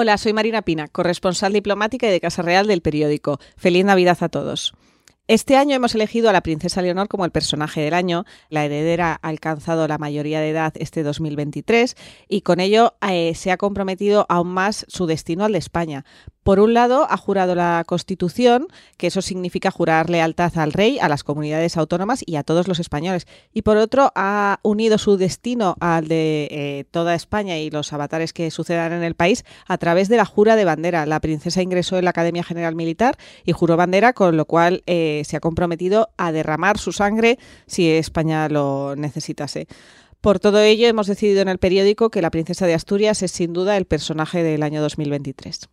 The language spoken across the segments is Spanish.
Hola, soy Marina Pina, corresponsal diplomática y de Casa Real del periódico. Feliz Navidad a todos. Este año hemos elegido a la princesa Leonor como el personaje del año. La heredera ha alcanzado la mayoría de edad este 2023 y con ello eh, se ha comprometido aún más su destino al de España. Por un lado, ha jurado la Constitución, que eso significa jurar lealtad al rey, a las comunidades autónomas y a todos los españoles. Y por otro, ha unido su destino al de eh, toda España y los avatares que sucedan en el país a través de la jura de bandera. La princesa ingresó en la Academia General Militar y juró bandera, con lo cual eh, se ha comprometido a derramar su sangre si España lo necesitase. Por todo ello, hemos decidido en el periódico que la princesa de Asturias es sin duda el personaje del año 2023.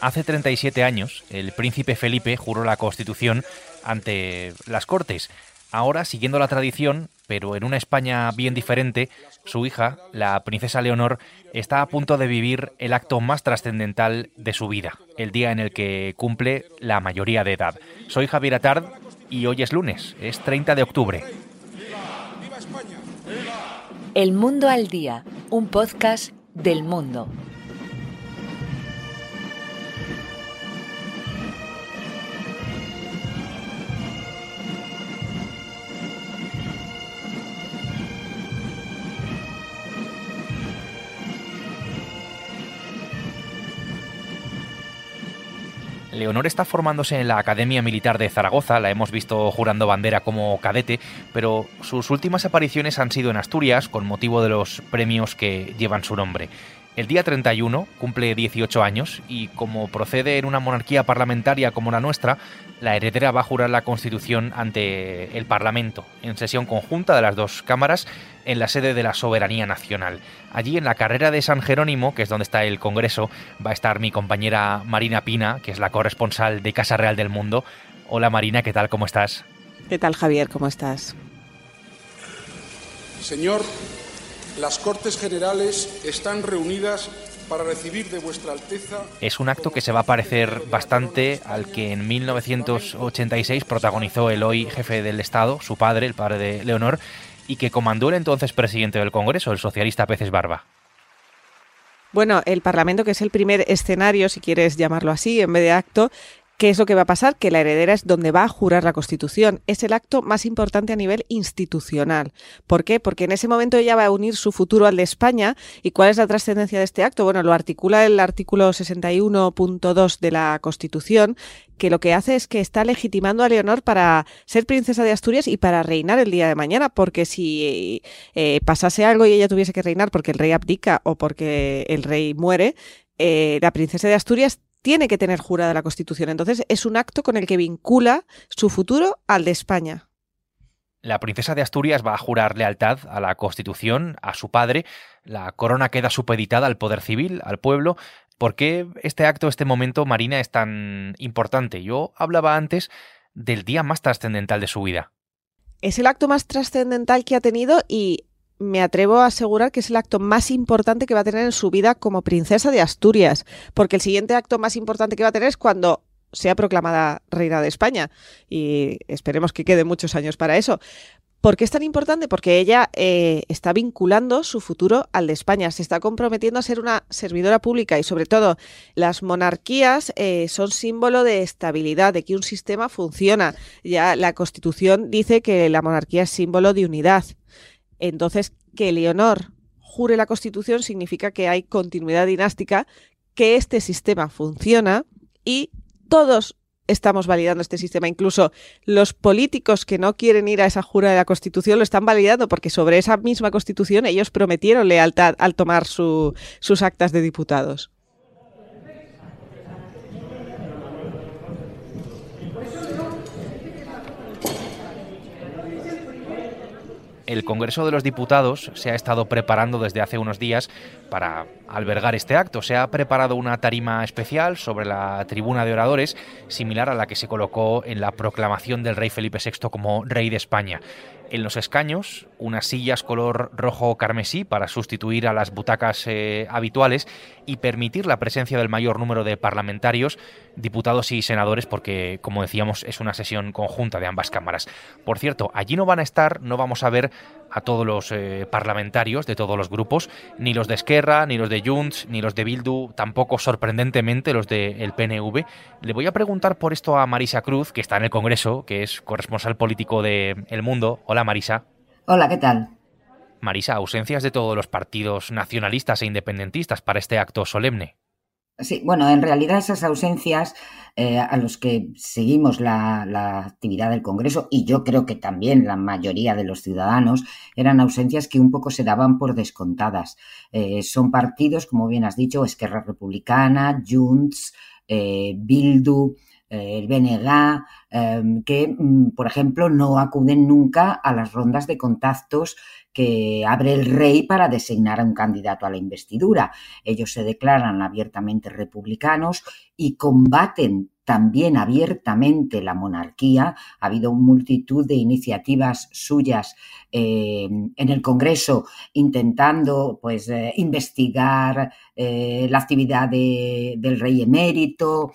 Hace 37 años, el príncipe Felipe juró la Constitución ante las Cortes. Ahora, siguiendo la tradición, pero en una España bien diferente, su hija, la princesa Leonor, está a punto de vivir el acto más trascendental de su vida, el día en el que cumple la mayoría de edad. Soy Javier Atard y hoy es lunes, es 30 de octubre. El Mundo al Día, un podcast del mundo. Leonor está formándose en la Academia Militar de Zaragoza, la hemos visto jurando bandera como cadete, pero sus últimas apariciones han sido en Asturias con motivo de los premios que llevan su nombre. El día 31 cumple 18 años y como procede en una monarquía parlamentaria como la nuestra, la heredera va a jurar la Constitución ante el Parlamento, en sesión conjunta de las dos cámaras, en la sede de la Soberanía Nacional. Allí en la carrera de San Jerónimo, que es donde está el Congreso, va a estar mi compañera Marina Pina, que es la corresponsal de Casa Real del Mundo. Hola Marina, ¿qué tal? ¿Cómo estás? ¿Qué tal Javier? ¿Cómo estás? Señor las Cortes Generales están reunidas para recibir de vuestra Alteza. Es un acto que se va a parecer bastante al que en 1986 protagonizó el hoy jefe del Estado, su padre, el padre de Leonor, y que comandó el entonces presidente del Congreso, el socialista Peces Barba. Bueno, el Parlamento, que es el primer escenario, si quieres llamarlo así, en vez de acto, ¿Qué es lo que va a pasar? Que la heredera es donde va a jurar la Constitución. Es el acto más importante a nivel institucional. ¿Por qué? Porque en ese momento ella va a unir su futuro al de España. ¿Y cuál es la trascendencia de este acto? Bueno, lo articula el artículo 61.2 de la Constitución, que lo que hace es que está legitimando a Leonor para ser princesa de Asturias y para reinar el día de mañana, porque si eh, pasase algo y ella tuviese que reinar porque el rey abdica o porque el rey muere, eh, la princesa de Asturias tiene que tener jurada la Constitución. Entonces es un acto con el que vincula su futuro al de España. La princesa de Asturias va a jurar lealtad a la Constitución, a su padre. La corona queda supeditada al poder civil, al pueblo. ¿Por qué este acto, este momento, Marina, es tan importante? Yo hablaba antes del día más trascendental de su vida. Es el acto más trascendental que ha tenido y me atrevo a asegurar que es el acto más importante que va a tener en su vida como princesa de Asturias, porque el siguiente acto más importante que va a tener es cuando sea proclamada reina de España y esperemos que quede muchos años para eso. ¿Por qué es tan importante? Porque ella eh, está vinculando su futuro al de España, se está comprometiendo a ser una servidora pública y sobre todo las monarquías eh, son símbolo de estabilidad, de que un sistema funciona. Ya la Constitución dice que la monarquía es símbolo de unidad. Entonces, que Leonor jure la Constitución significa que hay continuidad dinástica, que este sistema funciona y todos estamos validando este sistema. Incluso los políticos que no quieren ir a esa jura de la Constitución lo están validando porque sobre esa misma Constitución ellos prometieron lealtad al tomar sus actas de diputados. El Congreso de los Diputados se ha estado preparando desde hace unos días para albergar este acto. Se ha preparado una tarima especial sobre la tribuna de oradores, similar a la que se colocó en la proclamación del rey Felipe VI como rey de España. En los escaños, unas sillas color rojo carmesí para sustituir a las butacas eh, habituales y permitir la presencia del mayor número de parlamentarios, diputados y senadores, porque, como decíamos, es una sesión conjunta de ambas cámaras. Por cierto, allí no van a estar, no vamos a ver a todos los eh, parlamentarios de todos los grupos, ni los de Esquerra, ni los de Junts, ni los de Bildu, tampoco sorprendentemente los del PNV. Le voy a preguntar por esto a Marisa Cruz, que está en el Congreso, que es corresponsal político de El Mundo. Hola Marisa. Hola, ¿qué tal? Marisa, ausencias de todos los partidos nacionalistas e independentistas para este acto solemne. Sí, bueno, en realidad esas ausencias eh, a los que seguimos la, actividad del Congreso, y yo creo que también la mayoría de los ciudadanos, eran ausencias que un poco se daban por descontadas. Eh, son partidos, como bien has dicho, Esquerra Republicana, Junts, eh, Bildu, el BNG, que, mm, por ejemplo, no acuden nunca a las rondas de contactos que abre el rey para designar a un candidato a la investidura. Ellos se declaran abiertamente republicanos y combaten también abiertamente la monarquía. Ha habido multitud de iniciativas suyas eh, en el Congreso intentando pues, eh, investigar eh, la actividad del rey emérito,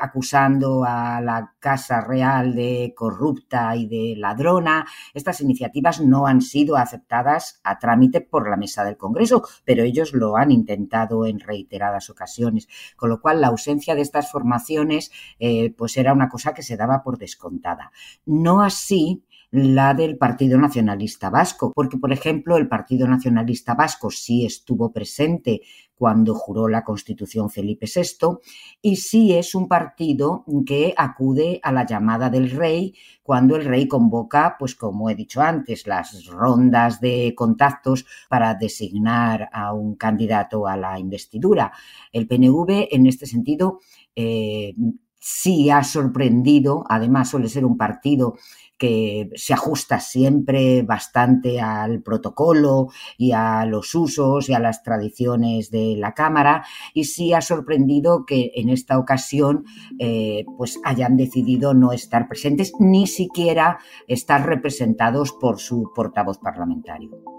acusando a la Casa Real de corrupta y de ladrona. Estas iniciativas no han sido aceptadas a trámite por la mesa del Congreso, pero ellos lo han intentado en reiteradas ocasiones, con lo cual la ausencia de estas formaciones eh, pues era una cosa que se daba por descontada. No así la del Partido Nacionalista Vasco, porque, por ejemplo, el Partido Nacionalista Vasco sí estuvo presente cuando juró la Constitución Felipe VI y sí es un partido que acude a la llamada del rey cuando el rey convoca, pues como he dicho antes, las rondas de contactos para designar a un candidato a la investidura. El PNV, en este sentido, eh, sí ha sorprendido, además suele ser un partido que se ajusta siempre bastante al protocolo y a los usos y a las tradiciones de la Cámara y sí ha sorprendido que en esta ocasión eh, pues hayan decidido no estar presentes ni siquiera estar representados por su portavoz parlamentario.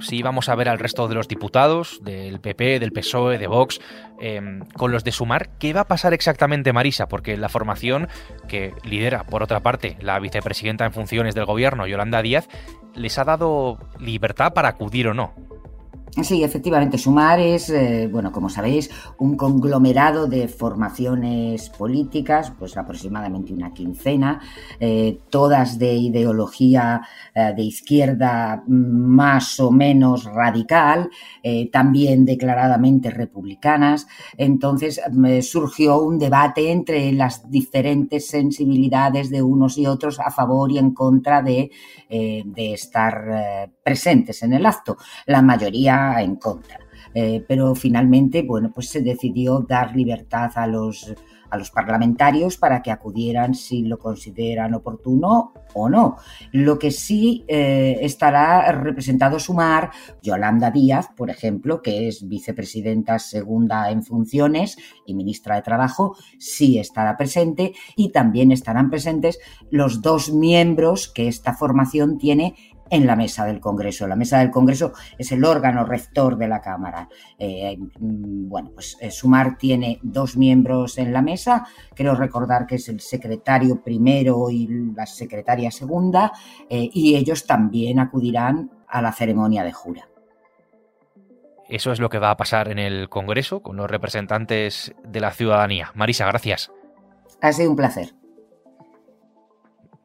Si vamos a ver al resto de los diputados, del PP, del PSOE, de Vox, em, con los de Sumar, ¿qué va a pasar exactamente, Marisa? Porque la formación que lidera, por otra parte, la vicepresidenta en funciones del gobierno, Yolanda Díaz, les ha dado libertad para acudir o no. Sí, efectivamente, Sumar es, eh, bueno, como sabéis, un conglomerado de formaciones políticas, pues aproximadamente una quincena, eh, todas de ideología eh, de izquierda más o menos radical, también declaradamente republicanas. Entonces surgió un debate entre las diferentes sensibilidades de unos y otros a favor y en contra de, de estar presentes en el acto. La mayoría en contra. Eh, pero finalmente, bueno, pues se decidió dar libertad a los, a los parlamentarios para que acudieran si lo consideran oportuno o no. Lo que sí eh, estará representado Sumar, Yolanda Díaz, por ejemplo, que es vicepresidenta segunda en funciones y ministra de Trabajo, sí estará presente y también estarán presentes los dos miembros que esta formación tiene en la mesa del Congreso. La mesa del Congreso es el órgano rector de la Cámara. Eh, mm, bueno, pues eh, Sumar tiene dos miembros en la mesa. Quiero recordar que es el secretario primero y la secretaria segunda, eh, y ellos también acudirán a la ceremonia de jura. Eso es lo que va a pasar en el Congreso con los representantes de la ciudadanía. Marisa, gracias. Ha sido un placer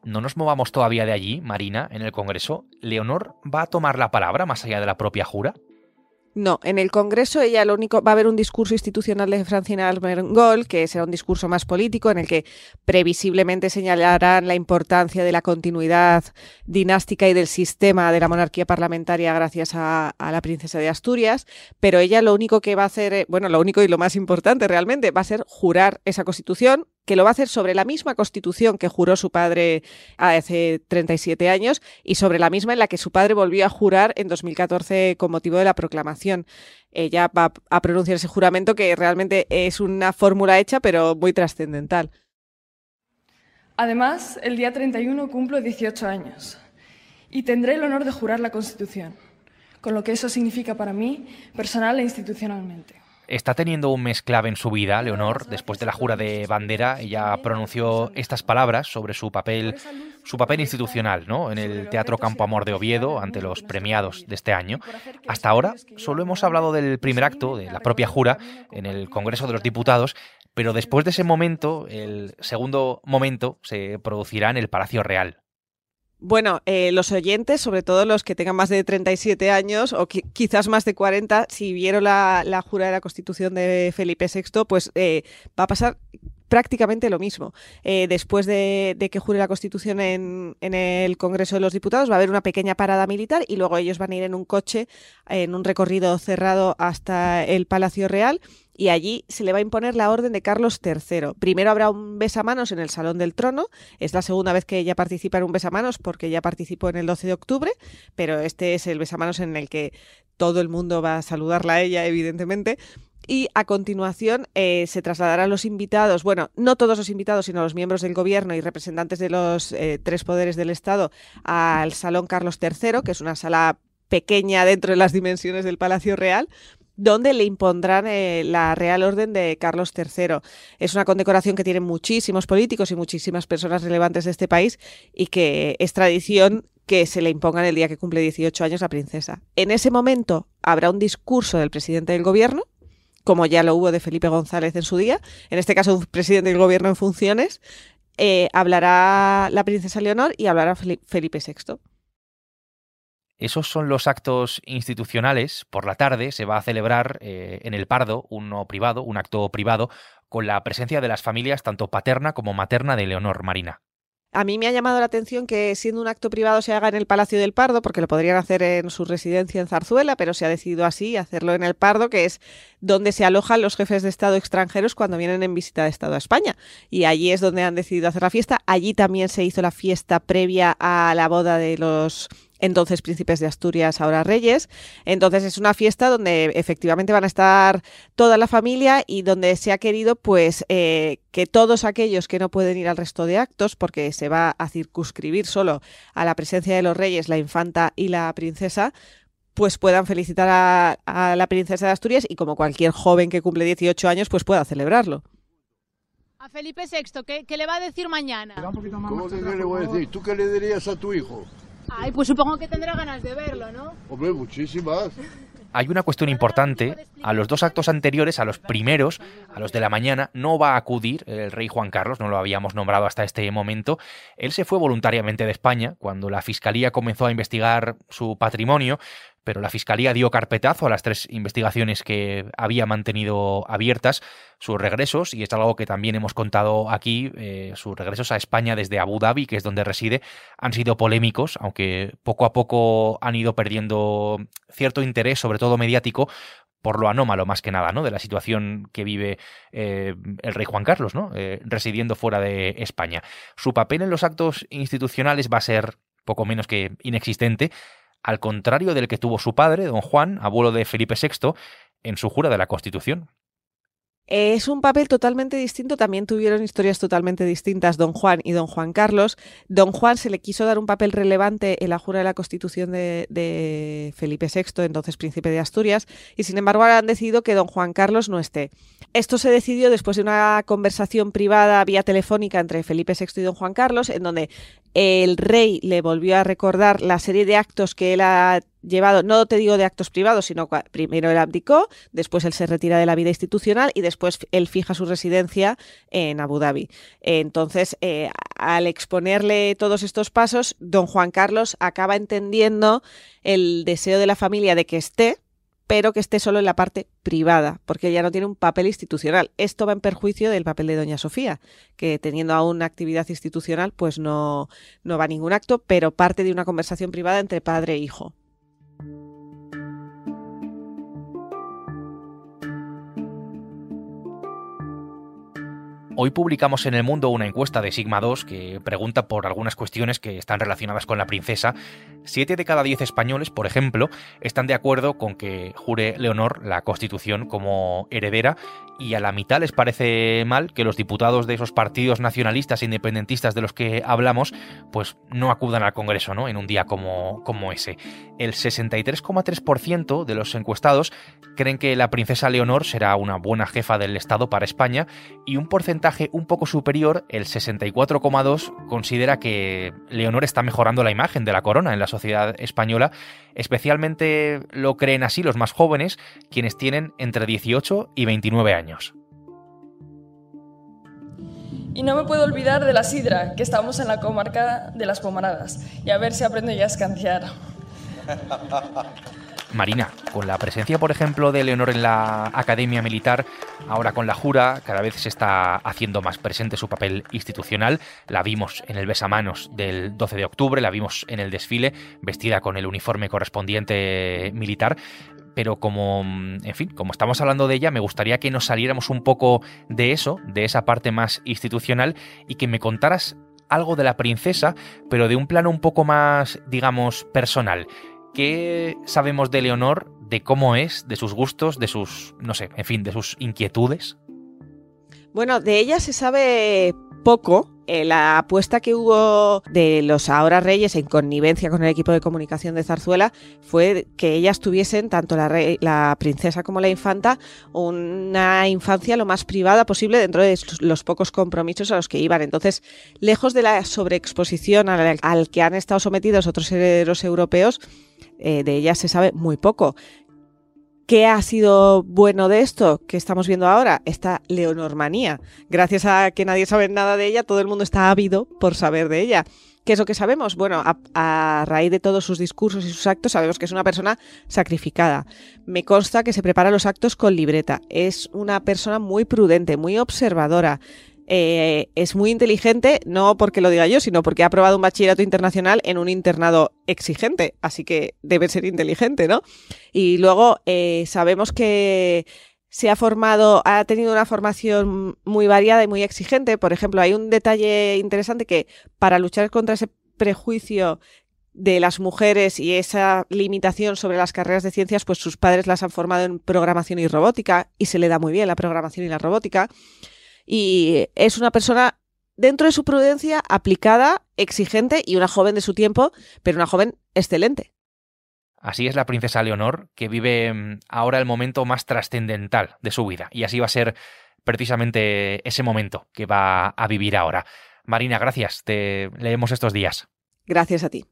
no nos movamos todavía de allí, Marina, en el Congreso. ¿Leonor va a tomar la palabra más allá de la propia jura? No, en el Congreso ella lo único va a haber un discurso institucional de Francina Armengol, que será un discurso más político en el que previsiblemente señalarán la importancia de la continuidad dinástica y del sistema de la monarquía parlamentaria gracias a, la princesa de Asturias, pero ella lo único que va a hacer, eh, bueno, lo único y lo más importante realmente va a ser jurar esa constitución que lo va a hacer sobre la misma constitución que juró su padre hace 37 años y sobre la misma en la que su padre volvió a jurar en 2014 con motivo de la proclamación. Ella va a pronunciar ese juramento que realmente es una fórmula hecha pero muy trascendental. Además, el día 31 cumplo 18 años y tendré el honor de jurar la Constitución, con lo que eso significa para mí, personal e institucionalmente. Está teniendo un mes clave en su vida, Leonor. Después de la jura de bandera, ella pronunció estas palabras sobre su papel, su papel institucional, ¿no? En el Teatro Campo Amor de Oviedo ante los premiados de este año. Hasta ahora solo hemos hablado del primer acto, de la propia jura, en el Congreso de los Diputados, pero después de ese momento, el segundo momento se producirá en el Palacio Real. Bueno, eh, los oyentes, sobre todo los que tengan más de 37 años o quizás más de 40, si vieron la, jura de la Constitución de Felipe VI, pues eh, va a pasar prácticamente lo mismo. Eh, después de, que jure la Constitución en, en, el Congreso de los Diputados, va a haber una pequeña parada militar y luego ellos van a ir en un coche, en un recorrido cerrado hasta el Palacio Real y allí se le va a imponer la orden de Carlos III. Primero habrá un besamanos en el Salón del Trono, es la segunda vez que ella participa en un besamanos porque ya participó en el 12 de octubre, pero este es el besamanos en el que todo el mundo va a saludarla a ella, evidentemente. Y a continuación eh, se trasladarán los invitados, bueno, no todos los invitados, sino los miembros del gobierno y representantes de los eh, tres poderes del Estado al Salón Carlos III, que es una sala pequeña dentro de las dimensiones del Palacio Real, donde le impondrán eh, la Real Orden de Carlos III. Es una condecoración que tienen muchísimos políticos y muchísimas personas relevantes de este país y que es tradición que se le impongan el día que cumple 18 años la princesa. En ese momento habrá un discurso del presidente del gobierno, como ya lo hubo de Felipe González en su día, en este caso un presidente del gobierno en funciones, eh, hablará la princesa Leonor y hablará Felipe VI. Esos son los actos institucionales. Por la tarde se va a celebrar eh, en el Pardo, uno privado, un acto privado, con la presencia de las familias tanto paterna como materna de Leonor Marina. A mí me ha llamado la atención que siendo un acto privado se haga en el Palacio del Pardo, porque lo podrían hacer en su residencia en Zarzuela, pero se ha decidido así, hacerlo en el Pardo, que es donde se alojan los jefes de Estado extranjeros cuando vienen en visita de Estado a España. Y allí es donde han decidido hacer la fiesta. Allí también se hizo la fiesta previa a la boda de los entonces príncipes de Asturias, ahora reyes. Entonces es una fiesta donde efectivamente van a estar toda la familia y donde se ha querido pues eh, que todos aquellos que no pueden ir al resto de actos, porque se va a circunscribir solo a la presencia de los reyes, la infanta y la princesa, pues puedan felicitar a, la princesa de Asturias y como cualquier joven que cumple 18 años, pues pueda celebrarlo. A Felipe VI, ¿qué, qué le va a decir mañana? ¿Cómo que qué le voy a decir? ¿Tú qué le dirías a tu hijo? Ay, pues supongo que tendrá ganas de verlo, ¿no? Hombre, muchísimas. Hay una cuestión importante. A los dos actos anteriores, a los primeros, a los de la mañana, no va a acudir el rey Juan Carlos, no lo habíamos nombrado hasta este momento. Él se fue voluntariamente de España cuando la Fiscalía comenzó a investigar su patrimonio, pero la Fiscalía dio carpetazo a las tres investigaciones que había mantenido abiertas, sus regresos, y es algo que también hemos contado aquí, eh, sus regresos a España desde Abu Dhabi, que es donde reside, han sido polémicos, aunque poco a poco han ido perdiendo cierto interés, sobre todo mediático, por lo anómalo más que nada, ¿no? De la situación que vive eh, el rey Juan Carlos, ¿no? Eh, residiendo fuera de España. Su papel en los actos institucionales va a ser poco menos que inexistente, al contrario del que tuvo su padre, don Juan, abuelo de Felipe VI, en su jura de la Constitución. Es un papel totalmente distinto, también tuvieron historias totalmente distintas don Juan y don Juan Carlos. Don Juan se le quiso dar un papel relevante en la jura de la Constitución de, Felipe VI, entonces príncipe de Asturias, y sin embargo han decidido que don Juan Carlos no esté. Esto se decidió después de una conversación privada vía telefónica entre Felipe VI y don Juan Carlos, en donde el rey le volvió a recordar la serie de actos que él ha llevado, no te digo de actos privados, sino primero él abdicó, después él se retira de la vida institucional y después él fija su residencia en Abu Dhabi. Entonces, eh, al exponerle todos estos pasos, don Juan Carlos acaba entendiendo el deseo de la familia de que esté, pero que esté solo en la parte privada, porque ya no tiene un papel institucional. Esto va en perjuicio del papel de doña Sofía, que teniendo aún una actividad institucional, pues no, no va a ningún acto, pero parte de una conversación privada entre padre e hijo. Hoy publicamos en El Mundo una encuesta de Sigma 2 que pregunta por algunas cuestiones que están relacionadas con la princesa. Siete de cada diez españoles, por ejemplo, están de acuerdo con que jure Leonor la Constitución como heredera y a la mitad les parece mal que los diputados de esos partidos nacionalistas e independentistas de los que hablamos pues no acudan al Congreso ¿no? en un día como, como ese. El 63,3% de los encuestados creen que la princesa Leonor será una buena jefa del Estado para España y un porcentaje un poco superior, el 64,2, considera que Leonor está mejorando la imagen de la corona en la sociedad española. Especialmente lo creen así los más jóvenes, quienes tienen entre 18 y 29 años. Y no me puedo olvidar de la sidra, que estamos en la comarca de las Pomaradas. Y a ver si aprendo ya a escanciar. Marina, con la presencia, por ejemplo, de Leonor en la Academia Militar, ahora con la Jura, cada vez se está haciendo más presente su papel institucional. La vimos en el besamanos del 12 de octubre, la vimos en el desfile, vestida con el uniforme correspondiente militar. Pero como, en fin, como estamos hablando de ella, me gustaría que nos saliéramos un poco de eso, de esa parte más institucional, y que me contaras algo de la princesa, pero de un plano un poco más, digamos, personal. ¿Qué sabemos de Leonor, de cómo es, de sus gustos, de sus, no sé, en fin, de sus inquietudes? Bueno, de ella se sabe poco. Eh, la apuesta que hubo de los ahora reyes en connivencia con el equipo de comunicación de Zarzuela fue que ellas tuviesen, tanto la, la princesa como la infanta, una infancia lo más privada posible dentro de los pocos compromisos a los que iban. Entonces, lejos de la sobreexposición al, al que han estado sometidos otros herederos europeos, eh, de ella se sabe muy poco. ¿Qué ha sido bueno de esto que estamos viendo ahora? Esta leonormanía. Gracias a que nadie sabe nada de ella, todo el mundo está ávido por saber de ella. ¿Qué es lo que sabemos? Bueno, a, a, raíz de todos sus discursos y sus actos, sabemos que es una persona sacrificada. Me consta que se prepara los actos con libreta. Es una persona muy prudente, muy observadora. Eh, es muy inteligente, no porque lo diga yo, sino porque ha aprobado un bachillerato internacional en un internado exigente, así que debe ser inteligente, ¿no? Y luego eh, sabemos que se ha formado, ha tenido una formación muy variada y muy exigente. Por ejemplo, hay un detalle interesante que para luchar contra ese prejuicio de las mujeres y esa limitación sobre las carreras de ciencias, pues sus padres las han formado en programación y robótica y se le da muy bien la programación y la robótica y es una persona dentro de su prudencia aplicada, exigente y una joven de su tiempo, pero una joven excelente. Así es la princesa Leonor, que vive mm, ahora el momento más trascendental de su vida, y así va a ser precisamente ese momento que va a vivir ahora. Marina, gracias, te leemos estos días. Gracias a ti.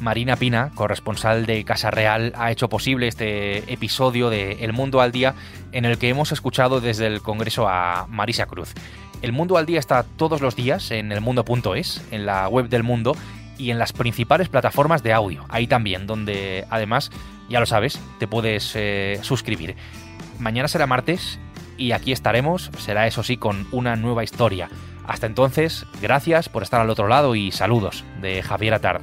Marina Pina, corresponsal de Casa Real, ha hecho posible este episodio de El Mundo al Día en el que hemos escuchado desde el Congreso a Marisa Cruz. El Mundo al Día está todos los días en elmundo.es, en la web del mundo y en las principales plataformas de audio. Ahí también, donde además, ya lo sabes, te puedes eh, suscribir. Mañana será martes y aquí estaremos, será eso sí, con una nueva historia. Hasta entonces, gracias por estar al otro lado y saludos de Javier Atard.